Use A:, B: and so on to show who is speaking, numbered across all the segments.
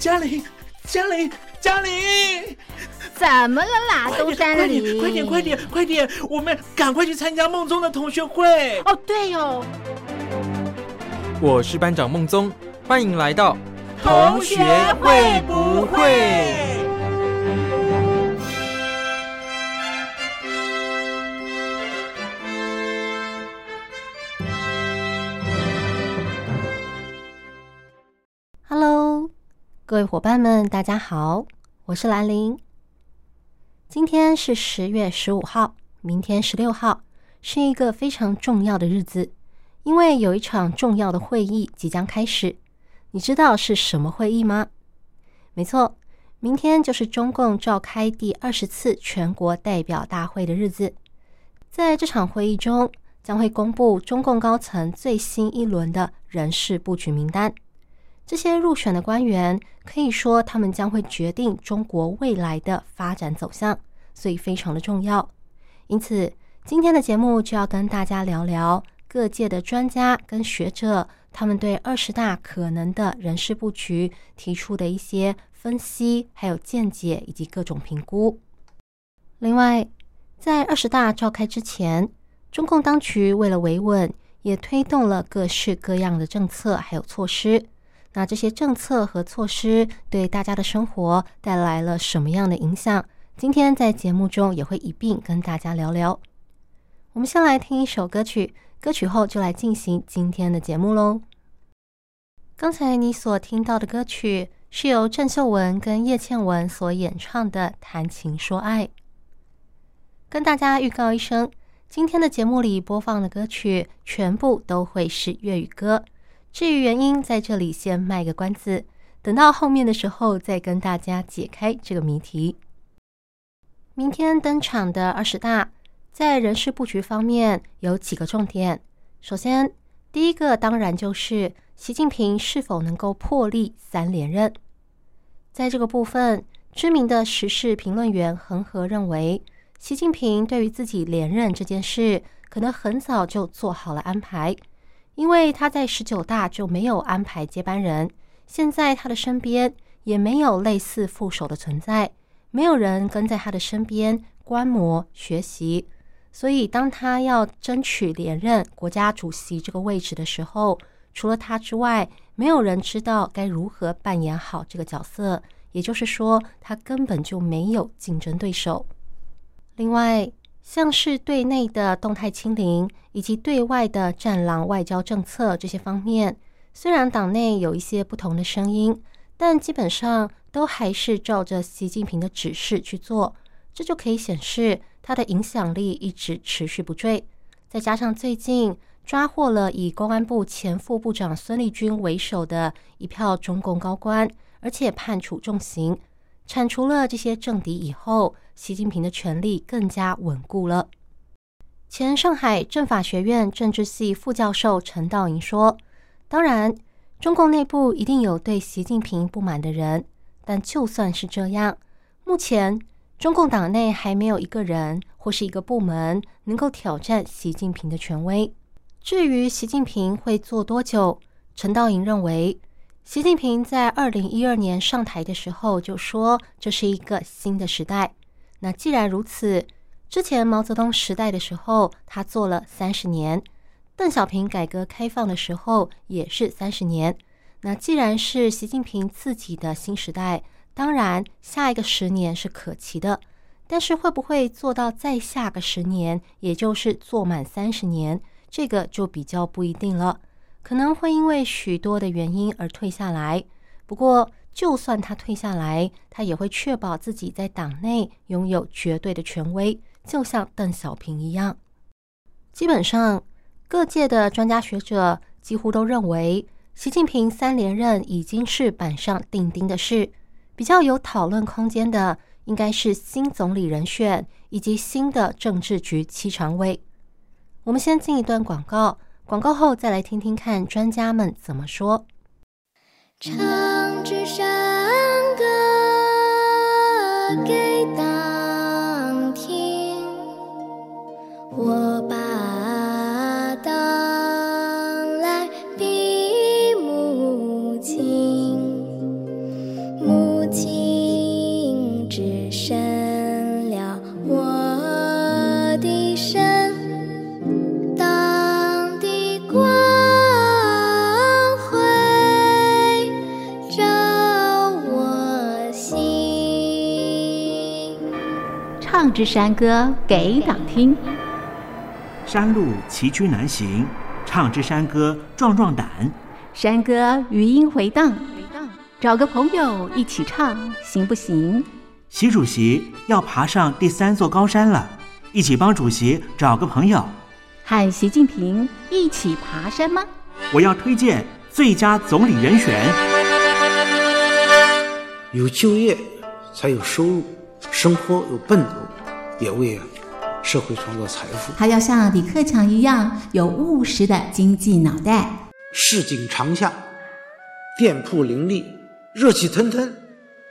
A: 嘉玲，嘉玲，嘉玲，
B: 怎么了啦？东山
A: 里，快点，快点，快点，我们赶快去参加梦中的同学会。
B: 哦，对哦。
C: 我是班长梦宗，欢迎来到
A: 同学会不会
D: 各位伙伴们，大家好，我是兰玲。今天是十月十五号，明天十六号，是一个非常重要的日子。因为有一场重要的会议即将开始，你知道是什么会议吗？没错，明天就是中共召开第二十次全国代表大会的日子。在这场会议中，将会公布中共高层最新一轮的人事布局名单。这些入选的官员，可以说他们将会决定中国未来的发展走向，所以非常的重要。因此，今天的节目就要跟大家聊聊。各界的专家跟学者，他们对二十大可能的人事布局提出的一些分析，还有见解以及各种评估。另外，在二十大召开之前，中共当局为了维稳，也推动了各式各样的政策还有措施。那这些政策和措施对大家的生活带来了什么样的影响？今天在节目中也会一并跟大家聊聊。我们先来听一首歌曲。歌曲后就来进行今天的节目喽。刚才你所听到的歌曲是由郑秀文跟叶倩文所演唱的《谈情说爱》。跟大家预告一声，今天的节目里播放的歌曲全部都会是粤语歌。至于原因，在这里先卖个关子，等到后面的时候再跟大家解开这个谜题。明天登场的二十大。在人事布局方面有几个重点。首先，第一个当然就是习近平是否能够破例三连任。在这个部分，知名的时事评论员恒河认为，习近平对于自己连任这件事，可能很早就做好了安排，因为他在十九大就没有安排接班人，现在他的身边也没有类似副手的存在，没有人跟在他的身边观摩学习。所以，当他要争取连任国家主席这个位置的时候，除了他之外，没有人知道该如何扮演好这个角色。也就是说，他根本就没有竞争对手。另外，像是对内的动态清零以及对外的战狼外交政策这些方面，虽然党内有一些不同的声音，但基本上都还是照着习近平的指示去做。这就可以显示。他的影响力一直持续不坠，再加上最近抓获了以公安部前副部长孙立军为首的一票中共高官，而且判处重刑，铲除了这些政敌以后，习近平的权力更加稳固了。前上海政法学院政治系副教授陈道营说：“当然，中共内部一定有对习近平不满的人，但就算是这样，目前。”中共党内还没有一个人或是一个部门能够挑战习近平的权威。至于习近平会做多久，陈道营认为，习近平在二零一二年上台的时候就说这是一个新的时代。那既然如此，之前毛泽东时代的时候他做了三十年，邓小平改革开放的时候也是三十年。那既然是习近平自己的新时代。当然，下一个十年是可期的，但是会不会做到再下个十年，也就是做满三十年，这个就比较不一定了。可能会因为许多的原因而退下来。不过，就算他退下来，他也会确保自己在党内拥有绝对的权威，就像邓小平一样。基本上，各界的专家学者几乎都认为，习近平三连任已经是板上钉钉的事。比较有讨论空间的，应该是新总理人选以及新的政治局七常委。我们先进一段广告，广告后再来听听看专家们怎么说。唱支山歌给
B: 唱支山歌给党听。
A: 山路崎岖难行，唱支山歌壮壮胆。
B: 山歌余音回荡，找个朋友一起唱，行不行？
A: 习主席要爬上第三座高山了，一起帮主席找个朋友。
B: 和习近平一起爬山吗？
A: 我要推荐最佳总理人选。
E: 有就业，才有收入，生活有奔头，也为社会创造财富。
F: 还要像李克强一样有务实的经济脑袋。
E: 市井长巷，店铺林立，热气腾腾，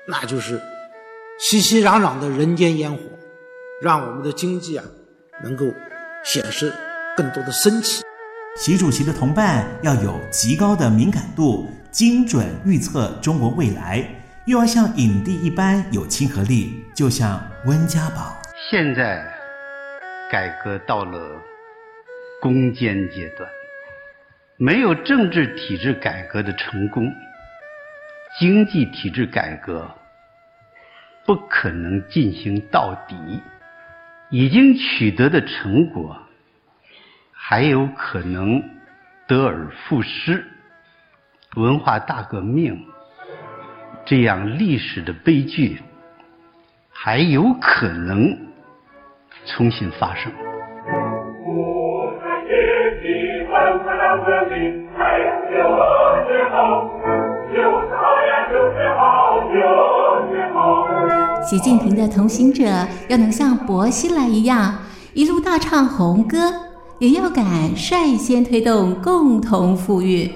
E: 那就是熙熙攘攘的人间烟火，让我们的经济啊能够显示更多的生气。
A: 习主席的同伴要有极高的敏感度，精准预测中国未来，又要像影帝一般有亲和力，就像温家宝。
G: 现在改革到了攻坚阶段。没有政治体制改革的成功，经济体制改革不可能进行到底。已经取得的成果还有可能得而复失。文化大革命这样历史的悲剧还有可能重新发生。
F: 习近平的同行者要能像薄熙来一样一路大唱红歌，也要敢率先推动共同富裕。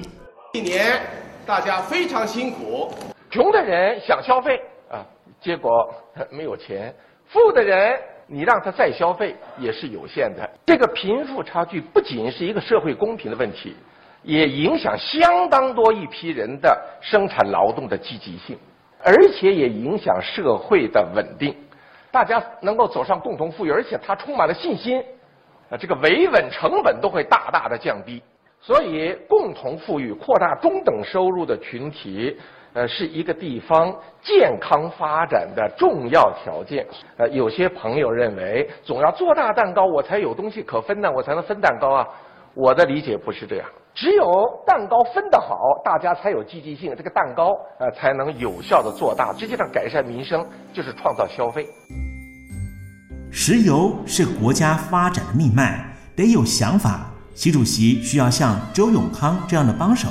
H: 一年大家非常辛苦，穷的人想消费啊，结果没有钱；富的人你让他再消费也是有限的。这个贫富差距不仅是一个社会公平的问题。也影响相当多一批人的生产劳动的积极性，而且也影响社会的稳定。大家能够走上共同富裕，而且他充满了信心，啊，这个维稳成本都会大大的降低。所以，共同富裕、扩大中等收入的群体，呃，是一个地方健康发展的重要条件。呃，有些朋友认为，总要做大蛋糕，我才有东西可分呢，我才能分蛋糕啊。我的理解不是这样。只有蛋糕分得好，大家才有积极性，这个蛋糕呃才能有效的做大，实际上改善民生就是创造消费。
A: 石油是国家发展的命脉，得有想法。习主席需要像周永康这样的帮手，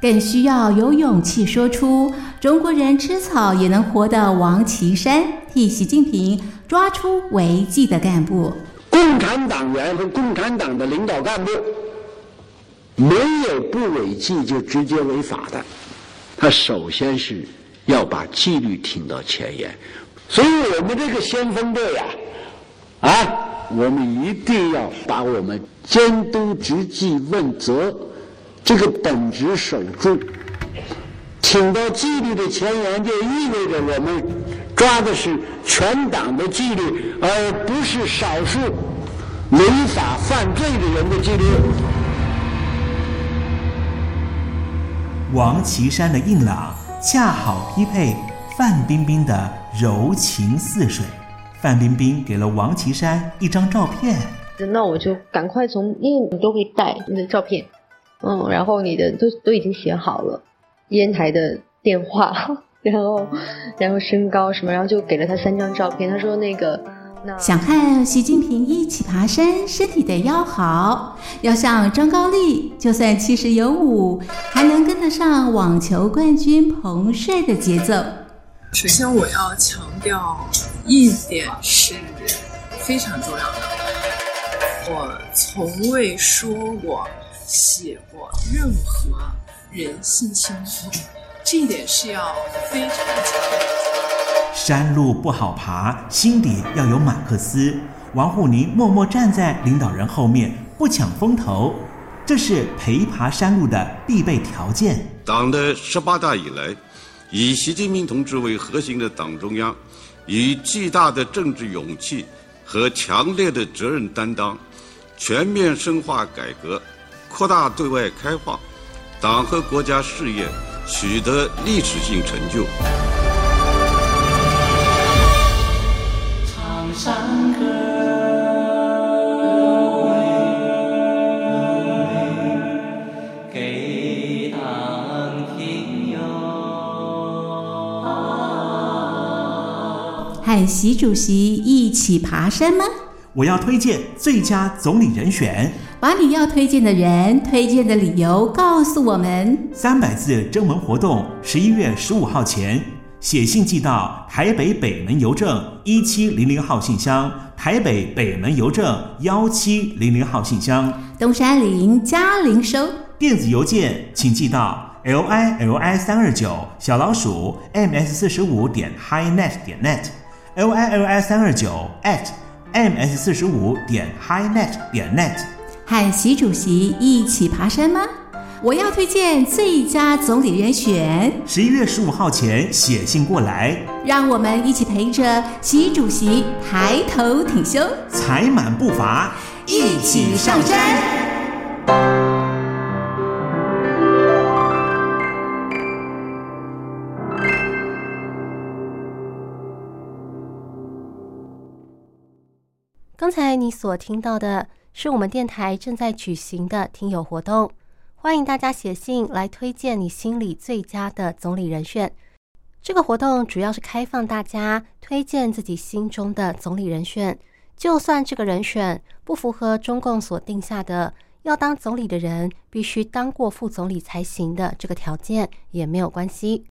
F: 更需要有勇气说出“中国人吃草也能活”的王岐山，替习近平抓出违纪的干部。
I: 共产党员和共产党的领导干部。没有不违纪就直接违法的，他首先是要把纪律挺到前沿，所以我们这个先锋队呀，啊，我们一定要把我们监督执纪问责这个本职守住，挺到纪律的前沿，就意味着我们抓的是全党的纪律，而不是少数违法犯罪的人的纪律。
A: 王岐山的硬朗恰好匹配范冰冰的柔情似水。范冰冰给了王岐山一张照片，
J: 那我就赶快从，因为你都会带你的照片，嗯，然后你的都都已经写好了，烟台的电话，然后然后身高什么，然后就给了他三张照片。他说那个。
F: 想看习近平一起爬山，身体得要好，要像张高丽，就算七十有五，还能跟得上网球冠军彭帅的节奏。
K: 首先，我要强调一点是非常重要的，我从未说过、写过任何人性侵犯，这一点是要非常强调。
A: 山路不好爬，心底要有马克思。王沪宁默默站在领导人后面，不抢风头，这是陪爬山路的必备条件。
L: 党的十八大以来，以习近平同志为核心的党中央，以巨大的政治勇气和强烈的责任担当，全面深化改革，扩大对外开放党和国家事业取得历史性成就。
M: 唱
F: 山歌给党听哟喊习主席一起爬山吗？
A: 我要推荐最佳总理人选。
F: 把你要推荐的人、推荐的理由告诉我们。
A: 三百字征文活动，十一月十五号前写信寄到台北北门邮政一七零零号信箱，台北北门邮政幺七零零号信箱，
F: 东山林嘉陵收。
A: 电子邮件请寄到 l i l i 三二九小老鼠 m s 四十五点 highnet 点 net，l i l i 三二九 at m s 四十五点 highnet 点 net。
F: 和习主席一起爬山吗？我要推荐最佳总理人选。
A: 十一月十五号前写信过来，
F: 让我们一起陪着习主席抬头挺胸，
A: 踩满步伐，
F: 一起上山。
D: 刚才你所听到的是我们电台正在举行的听友活动，欢迎大家写信来推荐你心里最佳的总理人选。这个活动主要是开放大家推荐自己心中的总理人选，就算这个人选不符合中共所定下的要当总理的人必须当过副总理才行的这个条件也没有关系。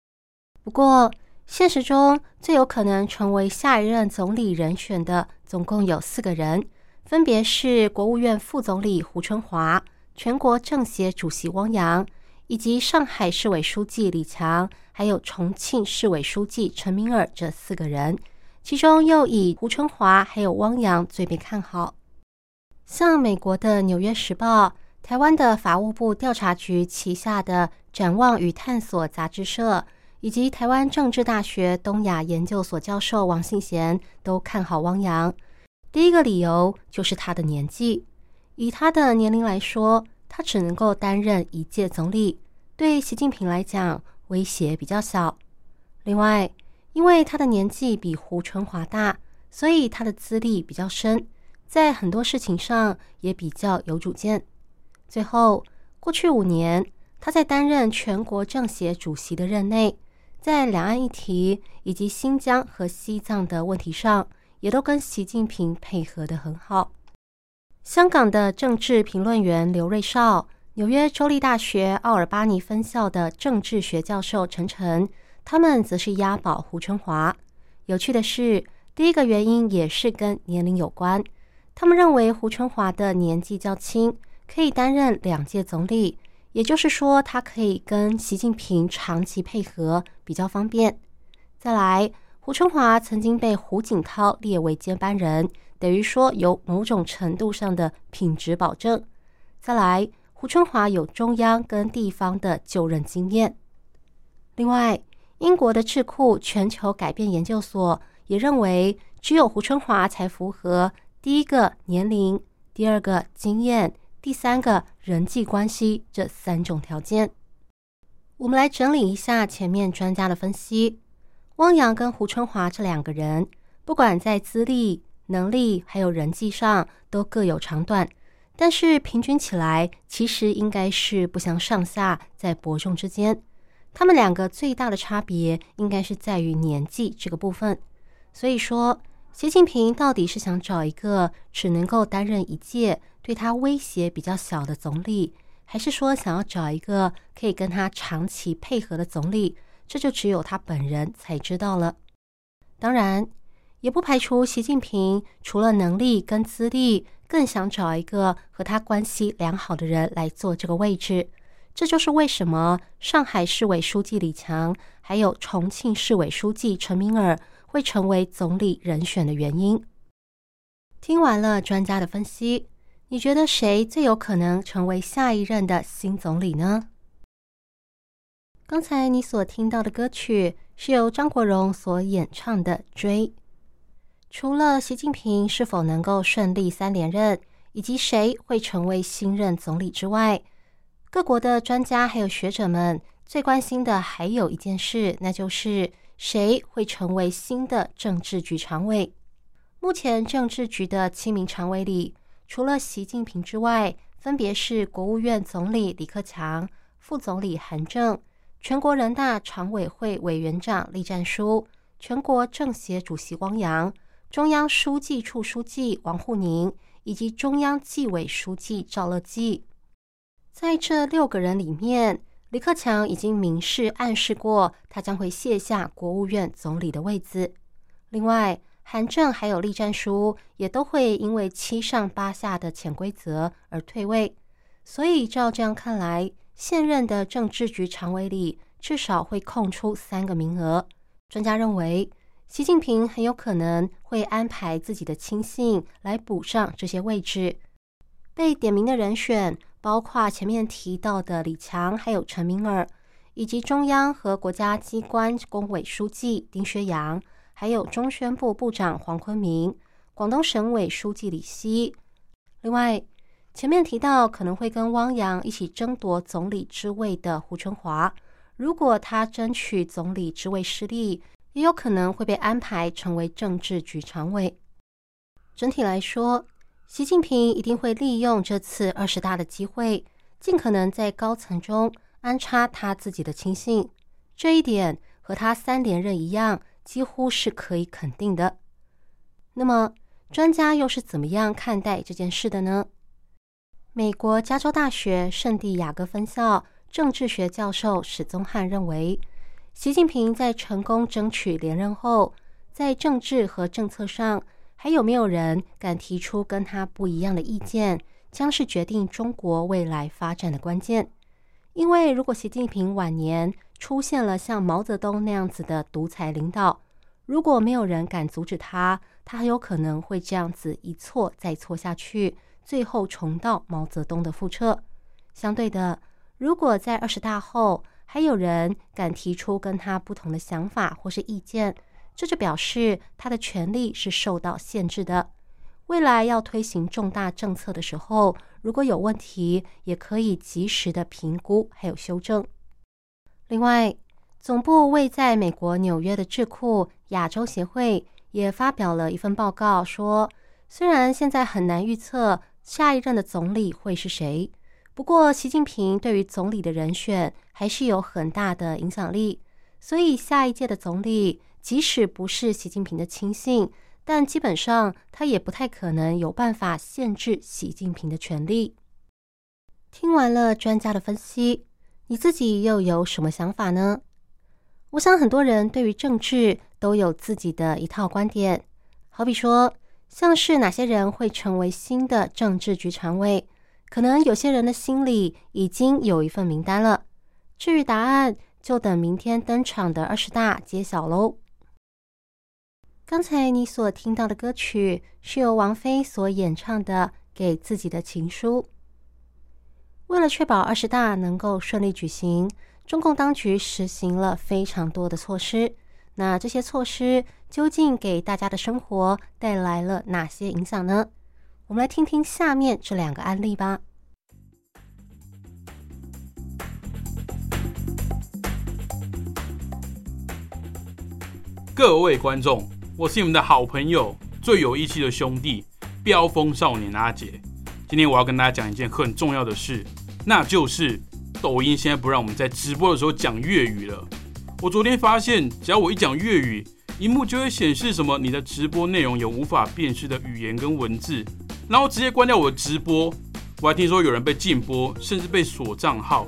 D: 不过，现实中最有可能成为下一任总理人选的，总共有四个人，分别是国务院副总理胡春华、全国政协主席汪洋，以及上海市委书记李强，还有重庆市委书记陈敏尔这四个人。其中又以胡春华还有汪洋最被看好。像美国的《纽约时报》、台湾的法务部调查局旗下的《展望与探索》杂志社。以及台湾政治大学东亚研究所教授王信贤都看好汪洋。第一个理由就是他的年纪，以他的年龄来说，他只能够担任一届总理，对习近平来讲威胁比较小。另外，因为他的年纪比胡春华大，所以他的资历比较深，在很多事情上也比较有主见。最后，过去五年他在担任全国政协主席的任内。在两岸议题以及新疆和西藏的问题上，也都跟习近平配合得很好。香港的政治评论员刘瑞绍、纽约州立大学奥尔巴尼分校的政治学教授陈晨，他们则是押宝胡春华。有趣的是，第一个原因也是跟年龄有关。他们认为胡春华的年纪较轻，可以担任两届总理。也就是说，他可以跟习近平长期配合，比较方便。再来，胡春华曾经被胡锦涛列为接班人，等于说有某种程度上的品质保证。再来，胡春华有中央跟地方的就任经验。另外，英国的智库全球改变研究所也认为，只有胡春华才符合第一个年龄，第二个经验。第三个人际关系这三种条件，我们来整理一下前面专家的分析。汪洋跟胡春华这两个人，不管在资历、能力还有人际上都各有长短，但是平均起来，其实应该是不相上下，在伯仲之间。他们两个最大的差别，应该是在于年纪这个部分。所以说，习近平到底是想找一个只能够担任一届？对他威胁比较小的总理，还是说想要找一个可以跟他长期配合的总理，这就只有他本人才知道了。当然，也不排除习近平除了能力跟资历，更想找一个和他关系良好的人来做这个位置。这就是为什么上海市委书记李强，还有重庆市委书记陈敏尔会成为总理人选的原因。听完了专家的分析。你觉得谁最有可能成为下一任的新总理呢？刚才你所听到的歌曲是由张国荣所演唱的《追》。除了习近平是否能够顺利三连任，以及谁会成为新任总理之外，各国的专家还有学者们最关心的还有一件事，那就是谁会成为新的政治局常委。目前政治局的七名常委里，除了习近平之外，分别是国务院总理李克强、副总理韩正、全国人大常委会委员长栗战书、全国政协主席汪洋、中央书记处书记王沪宁以及中央纪委书记赵乐际。在这六个人里面，李克强已经明示暗示过，他将会卸下国务院总理的位子。另外，韩正还有栗战书也都会因为七上八下的潜规则而退位。所以照这样看来，现任的政治局常委里至少会空出三个名额。专家认为，习近平很有可能会安排自己的亲信来补上这些位置。被点名的人选。包括前面提到的李强，还有陈明尔，以及中央和国家机关工委书记丁薛洋，还有中宣部部长黄坤明，广东省委书记李希。另外，前面提到可能会跟汪洋一起争夺总理之位的胡春华，如果他争取总理之位失利，也有可能会被安排成为政治局常委。整体来说。习近平一定会利用这次二十大的机会，尽可能在高层中安插他自己的亲信。这一点和他三连任一样，几乎是可以肯定的。那么，专家又是怎么样看待这件事的呢？美国加州大学圣地亚哥分校政治学教授史宗汉认为，习近平在成功争取连任后，在政治和政策上。还有没有人敢提出跟他不一样的意见，将是决定中国未来发展的关键。因为如果习近平晚年出现了像毛泽东那样子的独裁领导，如果没有人敢阻止他，他很有可能会这样子一错再错下去，最后重蹈毛泽东的覆辙。相对的，如果在二十大后还有人敢提出跟他不同的想法或是意见，这就表示他的权力是受到限制的。未来要推行重大政策的时候，如果有问题，也可以及时的评估还有修正。另外，总部位在美国纽约的智库亚洲协会也发表了一份报告，说虽然现在很难预测下一任的总理会是谁，不过习近平对于总理的人选还是有很大的影响力，所以下一届的总理。即使不是习近平的亲信，但基本上他也不太可能有办法限制习近平的权利。听完了专家的分析，你自己又有什么想法呢？我想很多人对于政治都有自己的一套观点，好比说，像是哪些人会成为新的政治局常委，可能有些人的心里已经有一份名单了。至于答案，就等明天登场的二十大揭晓喽。刚才你所听到的歌曲是由王菲所演唱的《给自己的情书》。为了确保二十大能够顺利举行，中共当局实行了非常多的措施。那这些措施究竟给大家的生活带来了哪些影响呢？我们来听听下面这两个案例吧。
M: 各位观众。我是你们的好朋友，最有义气的兄弟，飙风少年阿杰。今天我要跟大家讲一件很重要的事，那就是抖音现在不让我们在直播的时候讲粤语了。我昨天发现，只要我一讲粤语，荧幕就会显示什么你的直播内容有无法辨识的语言跟文字，然后直接关掉我的直播。我还听说有人被禁播，甚至被锁账号。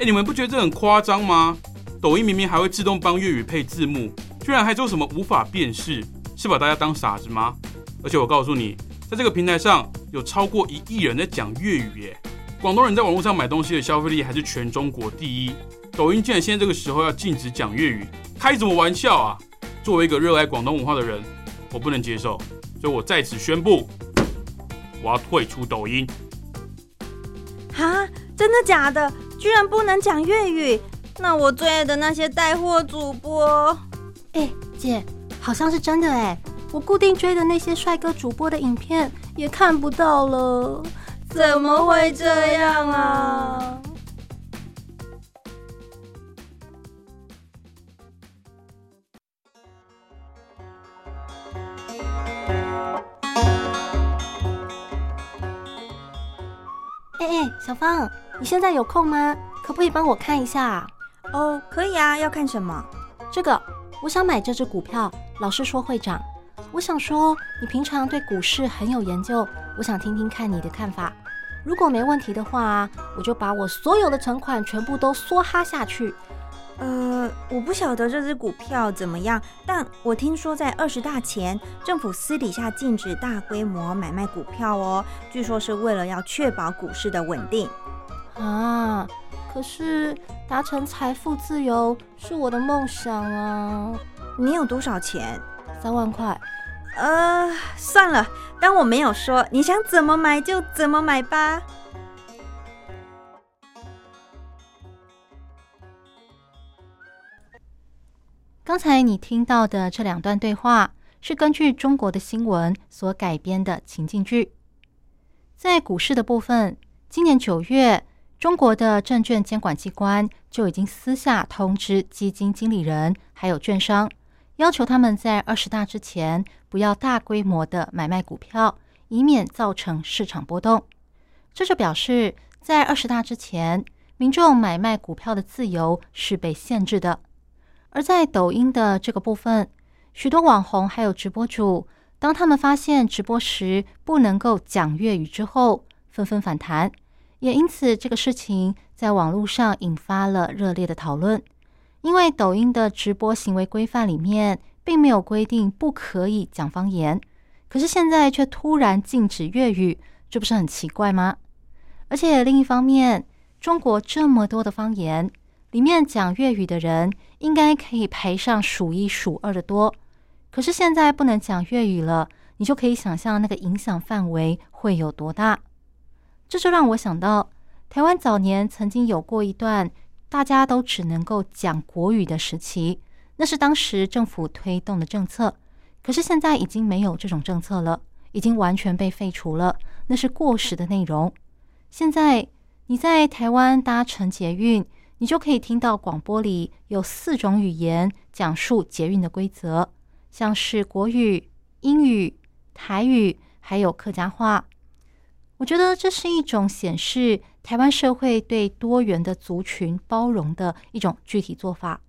M: 哎，你们不觉得这很夸张吗？抖音明明还会自动帮粤语配字幕。居然还说什么无法辨识，是把大家当傻子吗？而且我告诉你，在这个平台上有超过一亿人在讲粤语耶。广东人在网络上买东西的消费力还是全中国第一。抖音竟然现在这个时候要禁止讲粤语，开什么玩笑啊！作为一个热爱广东文化的人，我不能接受，所以我在此宣布，我要退出抖音。
N: 哈，真的假的？居然不能讲粤语？那我最爱的那些带货主播。
D: 哎，姐，好像是真的哎！我固定追的那些帅哥主播的影片也看不到了，
N: 怎么会这样啊？
D: 小芳，你现在有空吗？可不可以帮我看一下？
N: 哦，可以啊，要看什么？
D: 这个。我想买这只股票。老师说会涨。我想说，你平常对股市很有研究，我想听听看你的看法。如果没问题的话，我就把我所有的存款全部都梭哈下去。
N: 呃，我不晓得这只股票怎么样，但我听说在二十大前，政府私底下禁止大规模买卖股票哦，据说是为了要确保股市的稳定。
D: 啊，可是达成财富自由是我的梦想啊！
N: 你有多少钱？
D: 三万块。
N: 呃，算了，当我没有说，你想怎么买就怎么买吧。
D: 刚才你听到的这两段对话，是根据中国的新闻所改编的情境剧。在股市的部分，今年九月，中国的证券监管机关就已经私下通知基金经理人还有券商。要求他们在二十大之前不要大规模的买卖股票，以免造成市场波动。这就表示，在二十大之前，民众买卖股票的自由是被限制的。而在抖音的这个部分，许多网红还有直播主，当他们发现直播时不能够讲粤语之后，纷纷反弹，也因此这个事情在网络上引发了热烈的讨论。因为抖音的直播行为规范里面并没有规定不可以讲方言，可是现在却突然禁止粤语，这不是很奇怪吗？而且另一方面，中国这么多的方言里面讲粤语的人应该可以排上数一数二的多，可是现在不能讲粤语了，你就可以想象那个影响范围会有多大。这就让我想到，台湾早年曾经有过一段。大家都只能够讲国语的时期，那是当时政府推动的政策。可是现在已经没有这种政策了，已经完全被废除了，那是过时的内容。现在你在台湾搭乘捷运，你就可以听到广播里有四种语言讲述捷运的规则，像是国语、英语、台语，还有客家话。我觉得这是一种显示台湾社会对多元的族群包容的一种具体做法。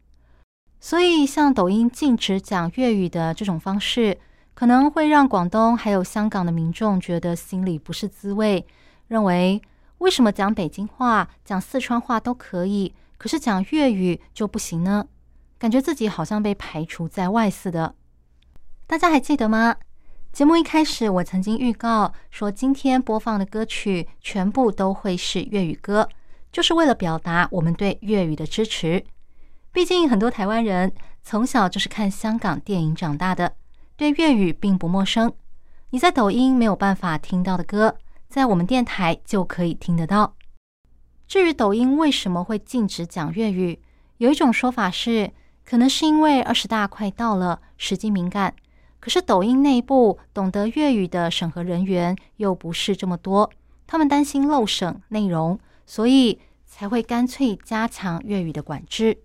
D: 所以，像抖音禁止讲粤语的这种方式，可能会让广东还有香港的民众觉得心里不是滋味，认为为什么讲北京话、讲四川话都可以，可是讲粤语就不行呢？感觉自己好像被排除在外似的。大家还记得吗？节目一开始，我曾经预告说，今天播放的歌曲全部都会是粤语歌，就是为了表达我们对粤语的支持。毕竟很多台湾人从小就是看香港电影长大的，对粤语并不陌生。你在抖音没有办法听到的歌，在我们电台就可以听得到。至于抖音为什么会禁止讲粤语，有一种说法是，可能是因为二十大快到了，时机敏感。可是抖音内部懂得粤语的审核人员又不是这么多，他们担心漏审内容，所以才会干脆加强粤语的管制。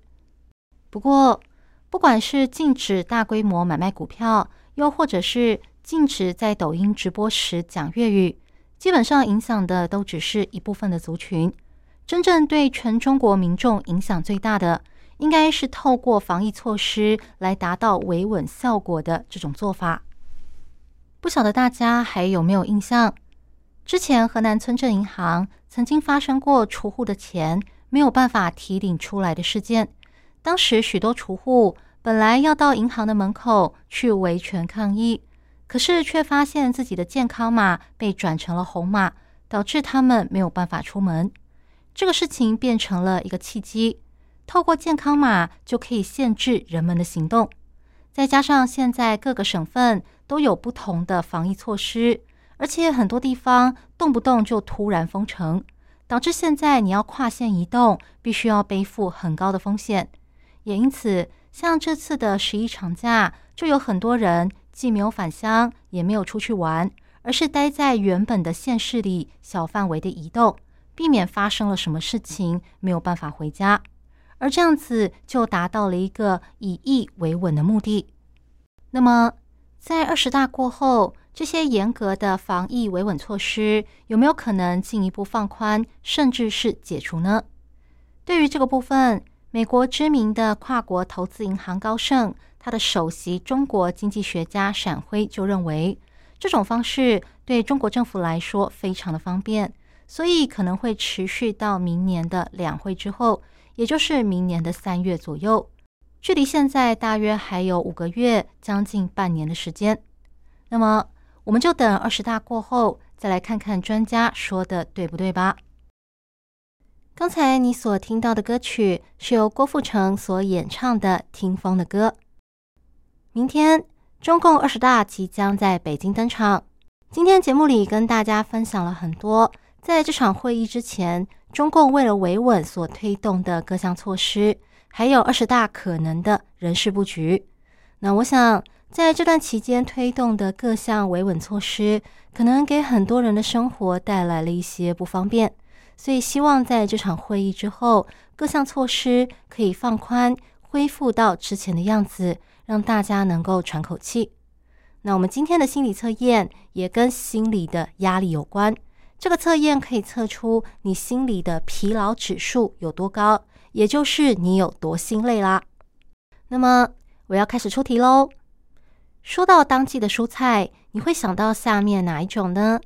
D: 不过，不管是禁止大规模买卖股票，又或者是禁止在抖音直播时讲粤语，基本上影响的都只是一部分的族群，真正对全中国民众影响最大的。应该是透过防疫措施来达到维稳效果的这种做法。不晓得大家还有没有印象？之前河南村镇银行曾经发生过储户的钱没有办法提领出来的事件。当时许多储户本来要到银行的门口去维权抗议，可是却发现自己的健康码被转成了红码，导致他们没有办法出门。这个事情变成了一个契机。透过健康码就可以限制人们的行动，再加上现在各个省份都有不同的防疫措施，而且很多地方动不动就突然封城，导致现在你要跨县移动，必须要背负很高的风险。也因此，像这次的十一长假，就有很多人既没有返乡，也没有出去玩，而是待在原本的县市里小范围的移动，避免发生了什么事情没有办法回家。而这样子就达到了一个以疫为稳的目的。那么，在二十大过后，这些严格的防疫维稳措施有没有可能进一步放宽，甚至是解除呢？对于这个部分，美国知名的跨国投资银行高盛，他的首席中国经济学家闪辉就认为，这种方式对中国政府来说非常的方便，所以可能会持续到明年的两会之后，也就是明年的三月左右。距离现在大约还有五个月，将近半年的时间。那么，我们就等二十大过后，再来看看专家说的对不对吧。刚才你所听到的歌曲是由郭富城所演唱的《听风的歌》。明天，中共二十大即将在北京登场。今天节目里跟大家分享了很多，在这场会议之前，中共为了维稳所推动的各项措施。还有二十大可能的人事布局。那我想，在这段期间推动的各项维稳措施，可能给很多人的生活带来了一些不方便。所以，希望在这场会议之后，各项措施可以放宽，恢复到之前的样子，让大家能够喘口气。那我们今天的心理测验也跟心理的压力有关。这个测验可以测出你心里的疲劳指数有多高。也就是你有多心累啦。那么我要开始出题喽。说到当季的蔬菜，你会想到下面哪一种呢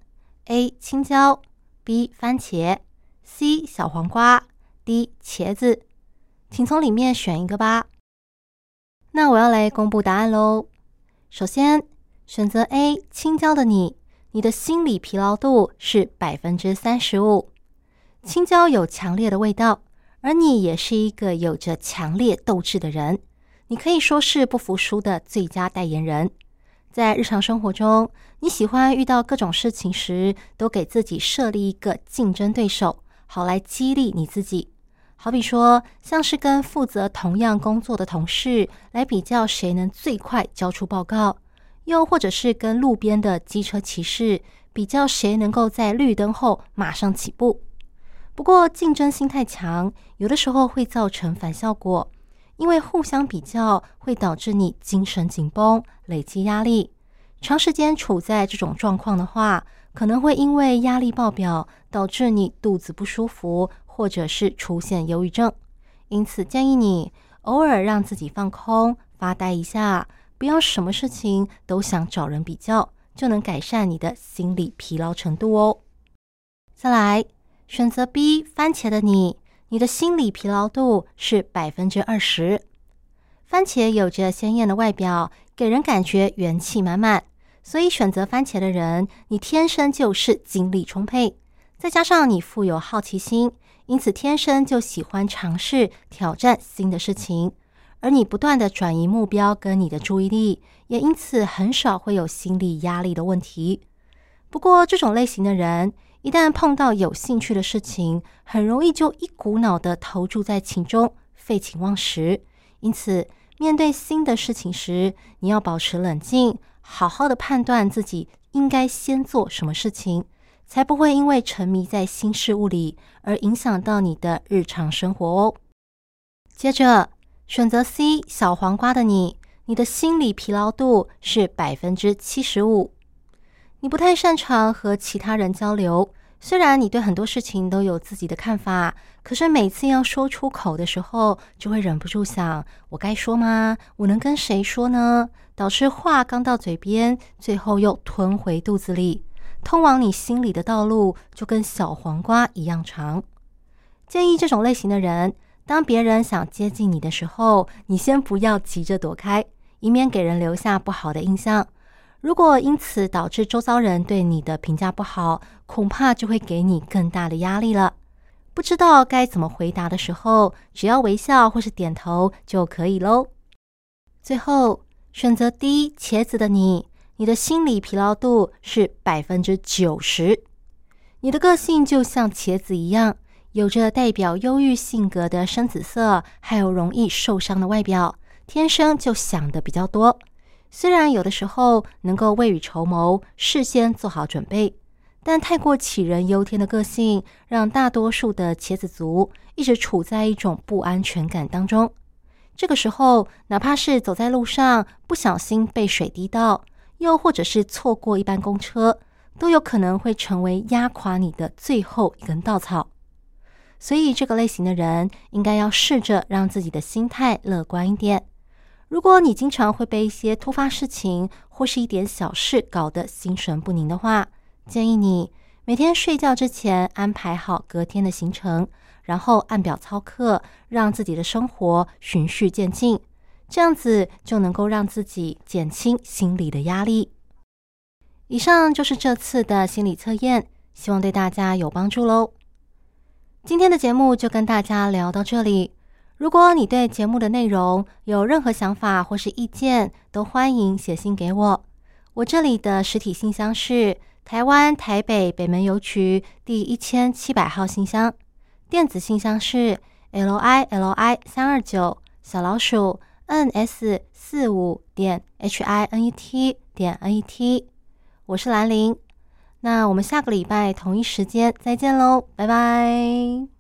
D: ？A. 青椒 B. 番茄 C. 小黄瓜 D. 茄子，请从里面选一个吧。那我要来公布答案喽。首先，选择 A 青椒的你，你的心理疲劳度是百分之三十五。青椒有强烈的味道。而你也是一个有着强烈斗志的人，你可以说是不服输的最佳代言人。在日常生活中，你喜欢遇到各种事情时，都给自己设立一个竞争对手，好来激励你自己。好比说，像是跟负责同样工作的同事来比较谁能最快交出报告，又或者是跟路边的机车骑士比较谁能够在绿灯后马上起步。不过，竞争心太强，有的时候会造成反效果，因为互相比较会导致你精神紧绷、累积压力。长时间处在这种状况的话，可能会因为压力爆表，导致你肚子不舒服，或者是出现忧郁症。因此，建议你偶尔让自己放空、发呆一下，不要什么事情都想找人比较，就能改善你的心理疲劳程度哦。再来。选择 B 番茄的你，你的心理疲劳度是百分之二十。番茄有着鲜艳的外表，给人感觉元气满满，所以选择番茄的人，你天生就是精力充沛。再加上你富有好奇心，因此天生就喜欢尝试挑战新的事情。而你不断的转移目标跟你的注意力，也因此很少会有心理压力的问题。不过这种类型的人。一旦碰到有兴趣的事情，很容易就一股脑的投注在其中，废寝忘食。因此，面对新的事情时，你要保持冷静，好好的判断自己应该先做什么事情，才不会因为沉迷在新事物里而影响到你的日常生活哦。接着，选择 C 小黄瓜的你，你的心理疲劳度是百分之七十五。你不太擅长和其他人交流，虽然你对很多事情都有自己的看法，可是每次要说出口的时候，就会忍不住想：我该说吗？我能跟谁说呢？导致话刚到嘴边，最后又吞回肚子里，通往你心里的道路就跟小黄瓜一样长。建议这种类型的人，当别人想接近你的时候，你先不要急着躲开，以免给人留下不好的印象。如果因此导致周遭人对你的评价不好，恐怕就会给你更大的压力了。不知道该怎么回答的时候，只要微笑或是点头就可以喽。最后选择 D 茄子的你，你的心理疲劳度是百分之九十。你的个性就像茄子一样，有着代表忧郁性格的深紫色，还有容易受伤的外表，天生就想的比较多。虽然有的时候能够未雨绸缪，事先做好准备，但太过杞人忧天的个性，让大多数的茄子族一直处在一种不安全感当中。这个时候，哪怕是走在路上不小心被水滴到，又或者是错过一班公车，都有可能会成为压垮你的最后一根稻草。所以，这个类型的人应该要试着让自己的心态乐观一点。如果你经常会被一些突发事情或是一点小事搞得心神不宁的话，建议你每天睡觉之前安排好隔天的行程，然后按表操课，让自己的生活循序渐进，这样子就能够让自己减轻心理的压力。以上就是这次的心理测验，希望对大家有帮助喽。今天的节目就跟大家聊到这里。如果你对节目的内容有任何想法或是意见，都欢迎写信给我。我这里的实体信箱是台湾台北北门邮局第一千七百号信箱，电子信箱是 l i l i 三二九小老鼠 n s 四五点 h i n e t 点 n e t。我是兰陵，那我们下个礼拜同一时间再见喽，拜拜。